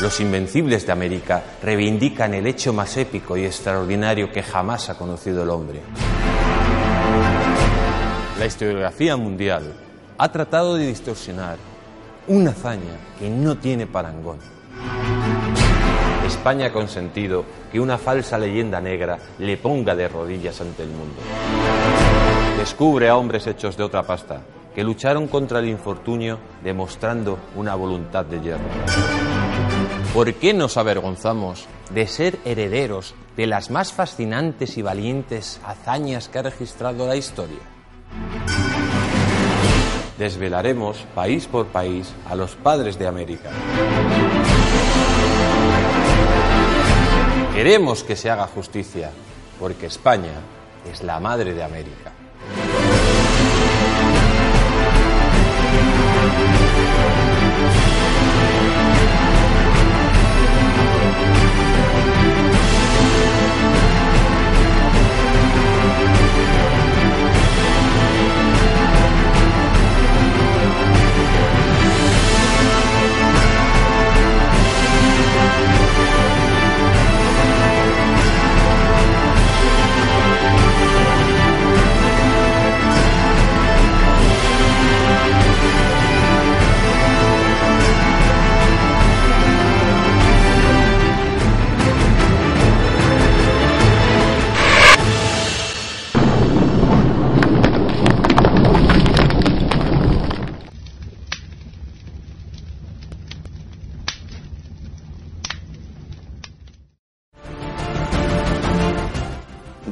Los Invencibles de América reivindican el hecho más épico y extraordinario que jamás ha conocido el hombre. La historiografía mundial ha tratado de distorsionar una hazaña que no tiene parangón. España ha consentido que una falsa leyenda negra le ponga de rodillas ante el mundo. Descubre a hombres hechos de otra pasta que lucharon contra el infortunio demostrando una voluntad de hierro. ¿Por qué nos avergonzamos de ser herederos de las más fascinantes y valientes hazañas que ha registrado la historia? Desvelaremos país por país a los padres de América. Queremos que se haga justicia, porque España es la madre de América.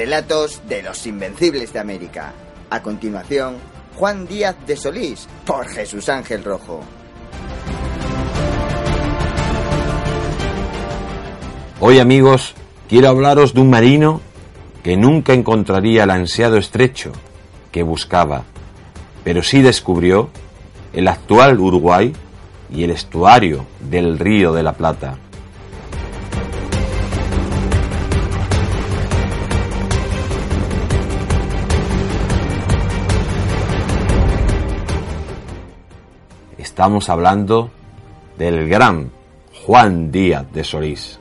Relatos de los Invencibles de América. A continuación, Juan Díaz de Solís, por Jesús Ángel Rojo. Hoy amigos, quiero hablaros de un marino que nunca encontraría el ansiado estrecho que buscaba, pero sí descubrió el actual Uruguay y el estuario del Río de la Plata. Estamos hablando del gran Juan Díaz de Solís.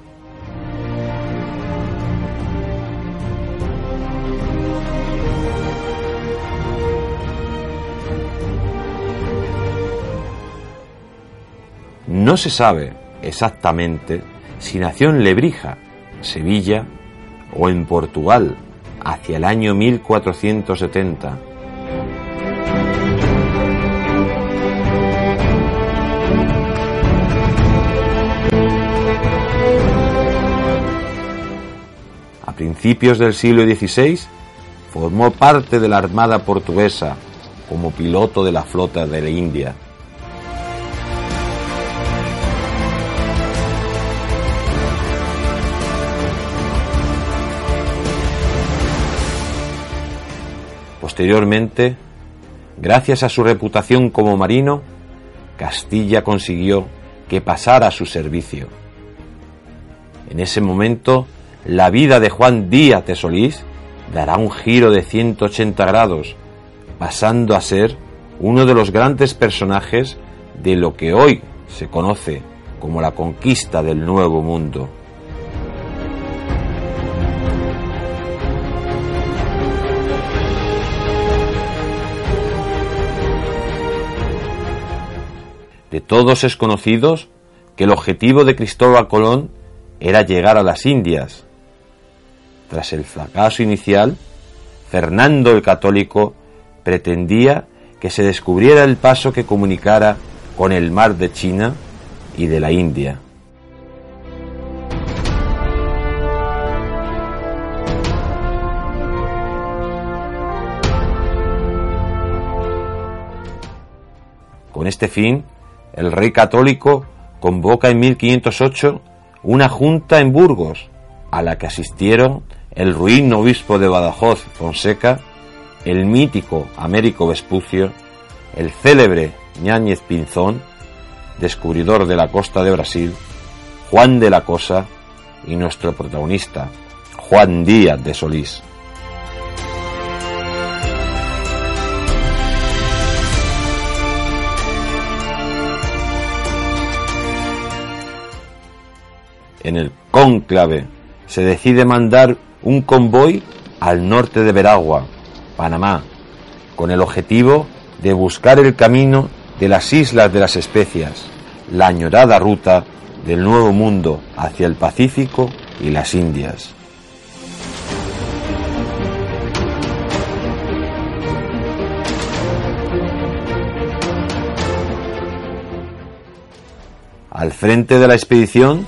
No se sabe exactamente si nació en Lebrija, Sevilla o en Portugal hacia el año 1470. Principios del siglo XVI formó parte de la Armada portuguesa como piloto de la flota de la India. Posteriormente, gracias a su reputación como marino, Castilla consiguió que pasara a su servicio. En ese momento, la vida de Juan Díaz de Solís dará un giro de 180 grados, pasando a ser uno de los grandes personajes de lo que hoy se conoce como la conquista del Nuevo Mundo. De todos es conocido que el objetivo de Cristóbal Colón era llegar a las Indias. Tras el fracaso inicial, Fernando el Católico pretendía que se descubriera el paso que comunicara con el mar de China y de la India. Con este fin, el rey católico convoca en 1508 una junta en Burgos, a la que asistieron el ruin obispo de Badajoz, Fonseca, el mítico Américo Vespucio, el célebre Ñáñez Pinzón, descubridor de la costa de Brasil, Juan de la Cosa y nuestro protagonista, Juan Díaz de Solís. En el cónclave se decide mandar un convoy al norte de Veragua, Panamá, con el objetivo de buscar el camino de las Islas de las Especias, la añorada ruta del Nuevo Mundo hacia el Pacífico y las Indias. Al frente de la expedición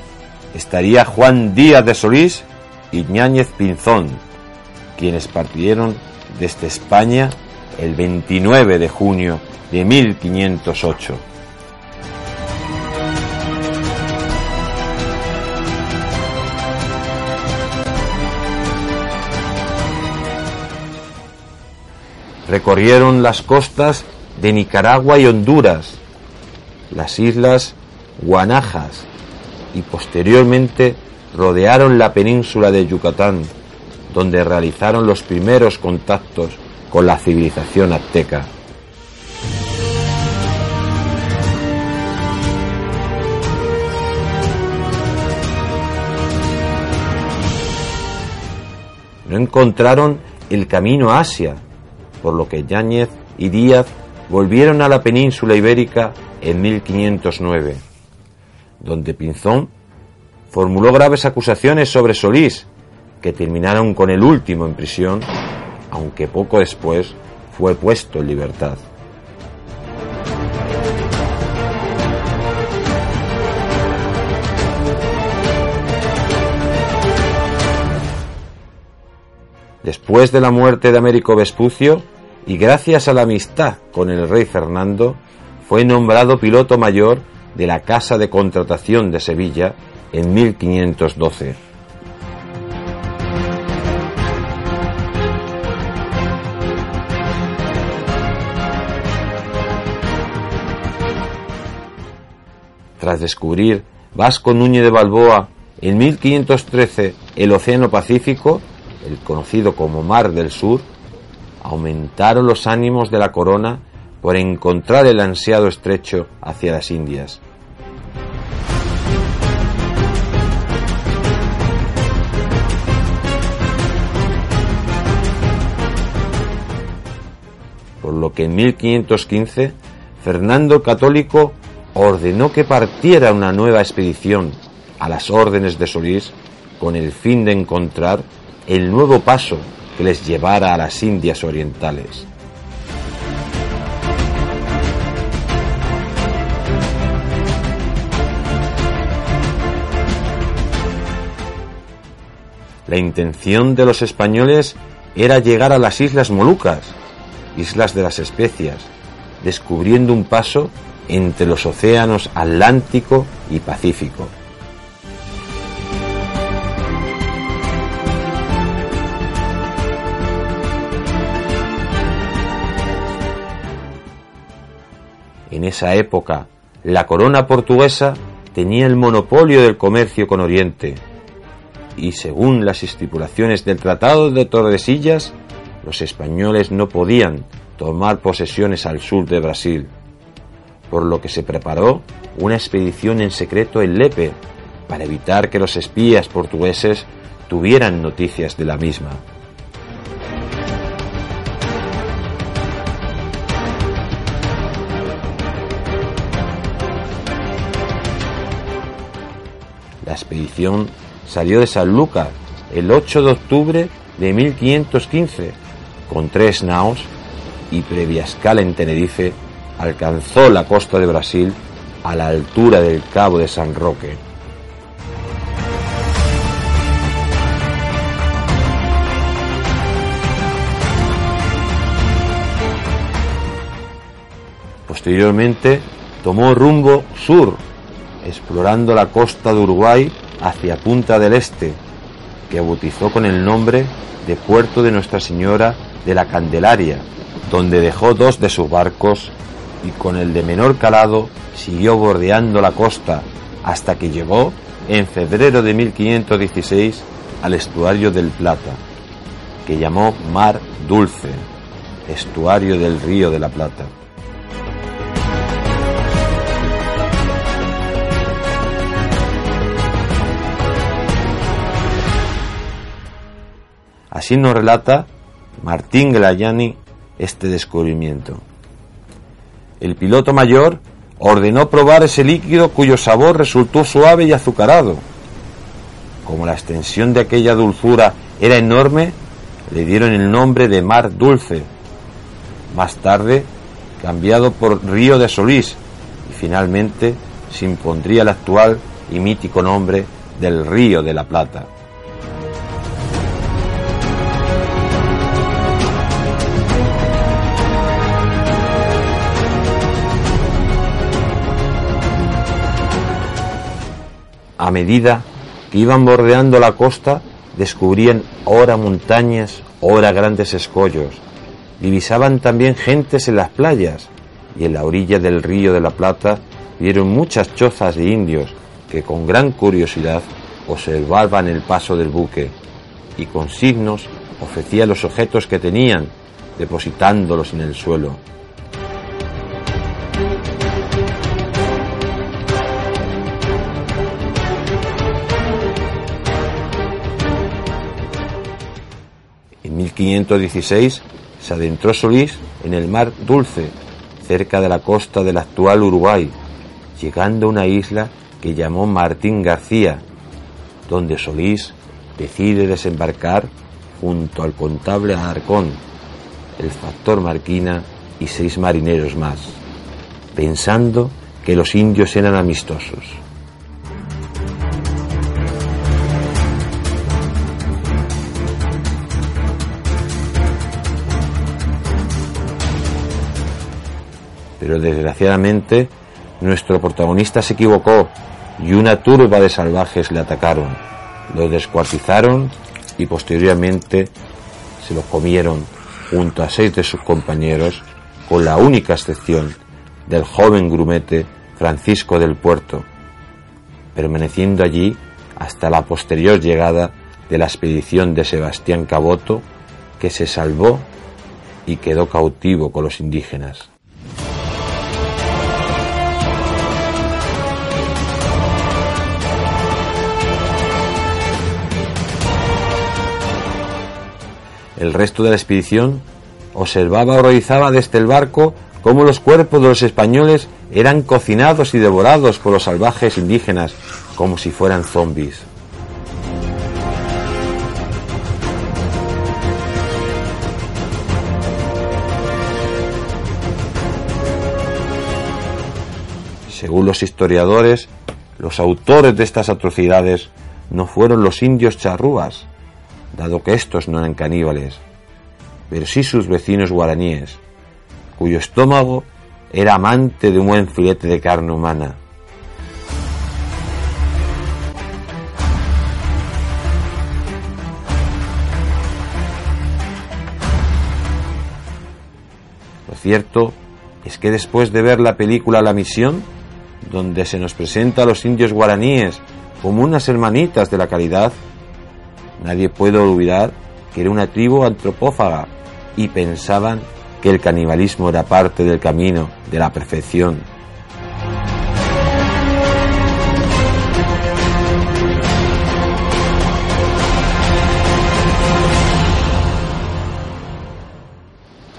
estaría Juan Díaz de Solís y Ñáñez Pinzón, quienes partieron desde España el 29 de junio de 1508. Recorrieron las costas de Nicaragua y Honduras, las islas Guanajas y posteriormente rodearon la península de Yucatán, donde realizaron los primeros contactos con la civilización azteca. No encontraron el camino a Asia, por lo que Yáñez y Díaz volvieron a la península ibérica en 1509, donde Pinzón formuló graves acusaciones sobre Solís, que terminaron con el último en prisión, aunque poco después fue puesto en libertad. Después de la muerte de Américo Vespucio, y gracias a la amistad con el rey Fernando, fue nombrado piloto mayor de la Casa de Contratación de Sevilla en 1512. Tras descubrir Vasco Núñez de Balboa en 1513 el Océano Pacífico, el conocido como Mar del Sur, aumentaron los ánimos de la corona por encontrar el ansiado estrecho hacia las Indias. Por lo que en 1515 Fernando Católico ordenó que partiera una nueva expedición a las órdenes de Solís con el fin de encontrar el nuevo paso que les llevara a las Indias Orientales. La intención de los españoles era llegar a las Islas Molucas, Islas de las Especias, descubriendo un paso entre los océanos Atlántico y Pacífico. En esa época, la corona portuguesa tenía el monopolio del comercio con Oriente y según las estipulaciones del Tratado de Tordesillas, los españoles no podían tomar posesiones al sur de Brasil, por lo que se preparó una expedición en secreto en Lepe para evitar que los espías portugueses tuvieran noticias de la misma. La expedición salió de San Lucas el 8 de octubre de 1515 con tres naos y previa escala en Tenerife alcanzó la costa de Brasil a la altura del Cabo de San Roque. Posteriormente tomó rumbo sur, explorando la costa de Uruguay hacia Punta del Este, que bautizó con el nombre de Puerto de Nuestra Señora de la Candelaria, donde dejó dos de sus barcos y con el de menor calado siguió bordeando la costa hasta que llegó en febrero de 1516 al estuario del Plata, que llamó Mar Dulce, estuario del Río de la Plata. Así nos relata Martín Glayani este descubrimiento. El piloto mayor ordenó probar ese líquido cuyo sabor resultó suave y azucarado. Como la extensión de aquella dulzura era enorme, le dieron el nombre de Mar Dulce, más tarde cambiado por Río de Solís y finalmente se impondría el actual y mítico nombre del Río de la Plata. A medida que iban bordeando la costa, descubrían ora montañas, ora grandes escollos. Divisaban también gentes en las playas y en la orilla del río de la Plata vieron muchas chozas de indios que con gran curiosidad observaban el paso del buque y con signos ofrecían los objetos que tenían, depositándolos en el suelo. 1516 se adentró Solís en el mar Dulce, cerca de la costa del actual Uruguay, llegando a una isla que llamó Martín García, donde Solís decide desembarcar junto al contable Arcón, el factor Marquina y seis marineros más, pensando que los indios eran amistosos. Pero desgraciadamente nuestro protagonista se equivocó y una turba de salvajes le atacaron, lo descuartizaron y posteriormente se lo comieron junto a seis de sus compañeros, con la única excepción del joven grumete Francisco del Puerto, permaneciendo allí hasta la posterior llegada de la expedición de Sebastián Caboto, que se salvó y quedó cautivo con los indígenas. El resto de la expedición observaba o realizaba desde el barco cómo los cuerpos de los españoles eran cocinados y devorados por los salvajes indígenas como si fueran zombies. Según los historiadores, los autores de estas atrocidades no fueron los indios charrúas, dado que estos no eran caníbales, pero sí sus vecinos guaraníes, cuyo estómago era amante de un buen filete de carne humana. Lo cierto es que después de ver la película La Misión, donde se nos presenta a los indios guaraníes como unas hermanitas de la caridad, nadie puede olvidar que era una tribu antropófaga y pensaban que el canibalismo era parte del camino de la perfección.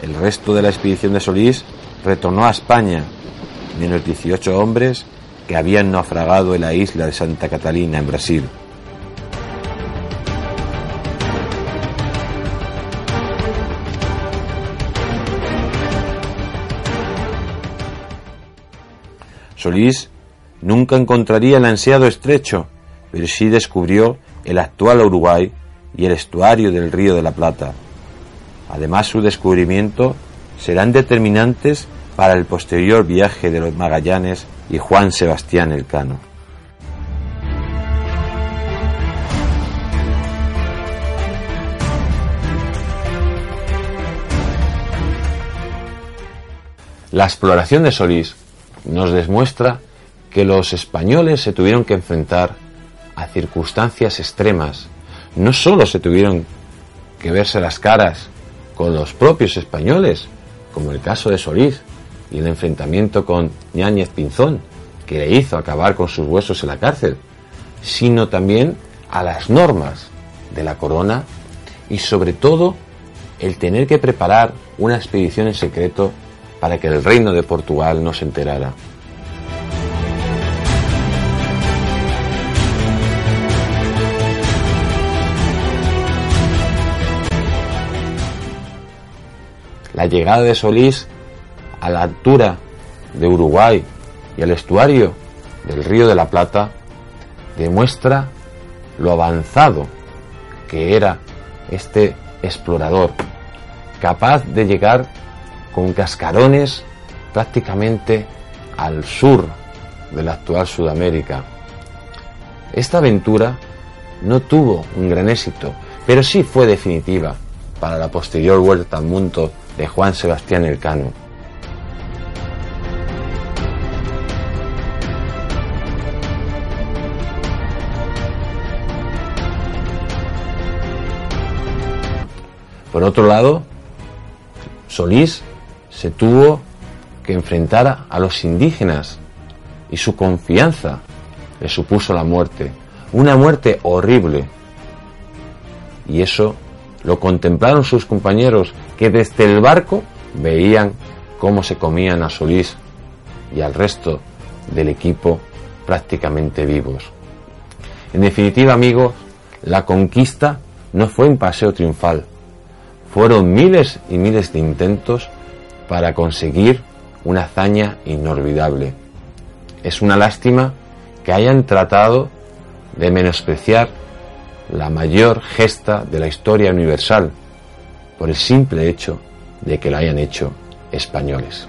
El resto de la expedición de Solís retornó a España, menos 18 hombres que habían naufragado en la isla de Santa Catalina, en Brasil. Solís nunca encontraría el ansiado estrecho, pero sí descubrió el actual Uruguay y el estuario del Río de la Plata. Además, su descubrimiento serán determinantes para el posterior viaje de los Magallanes y Juan Sebastián Elcano. La exploración de Solís nos demuestra que los españoles se tuvieron que enfrentar a circunstancias extremas. No solo se tuvieron que verse las caras con los propios españoles, como el caso de Solís y el enfrentamiento con Ñáñez Pinzón, que le hizo acabar con sus huesos en la cárcel, sino también a las normas de la corona y sobre todo el tener que preparar una expedición en secreto para que el reino de Portugal no se enterara. La llegada de Solís a la altura de Uruguay y al estuario del río de la Plata demuestra lo avanzado que era este explorador, capaz de llegar con cascarones prácticamente al sur de la actual Sudamérica. Esta aventura no tuvo un gran éxito, pero sí fue definitiva para la posterior vuelta al mundo de Juan Sebastián Elcano. Por otro lado, Solís se tuvo que enfrentar a los indígenas y su confianza le supuso la muerte, una muerte horrible. Y eso lo contemplaron sus compañeros que desde el barco veían cómo se comían a Solís y al resto del equipo prácticamente vivos. En definitiva, amigos, la conquista no fue un paseo triunfal. Fueron miles y miles de intentos para conseguir una hazaña inolvidable. Es una lástima que hayan tratado de menospreciar la mayor gesta de la historia universal por el simple hecho de que la hayan hecho españoles.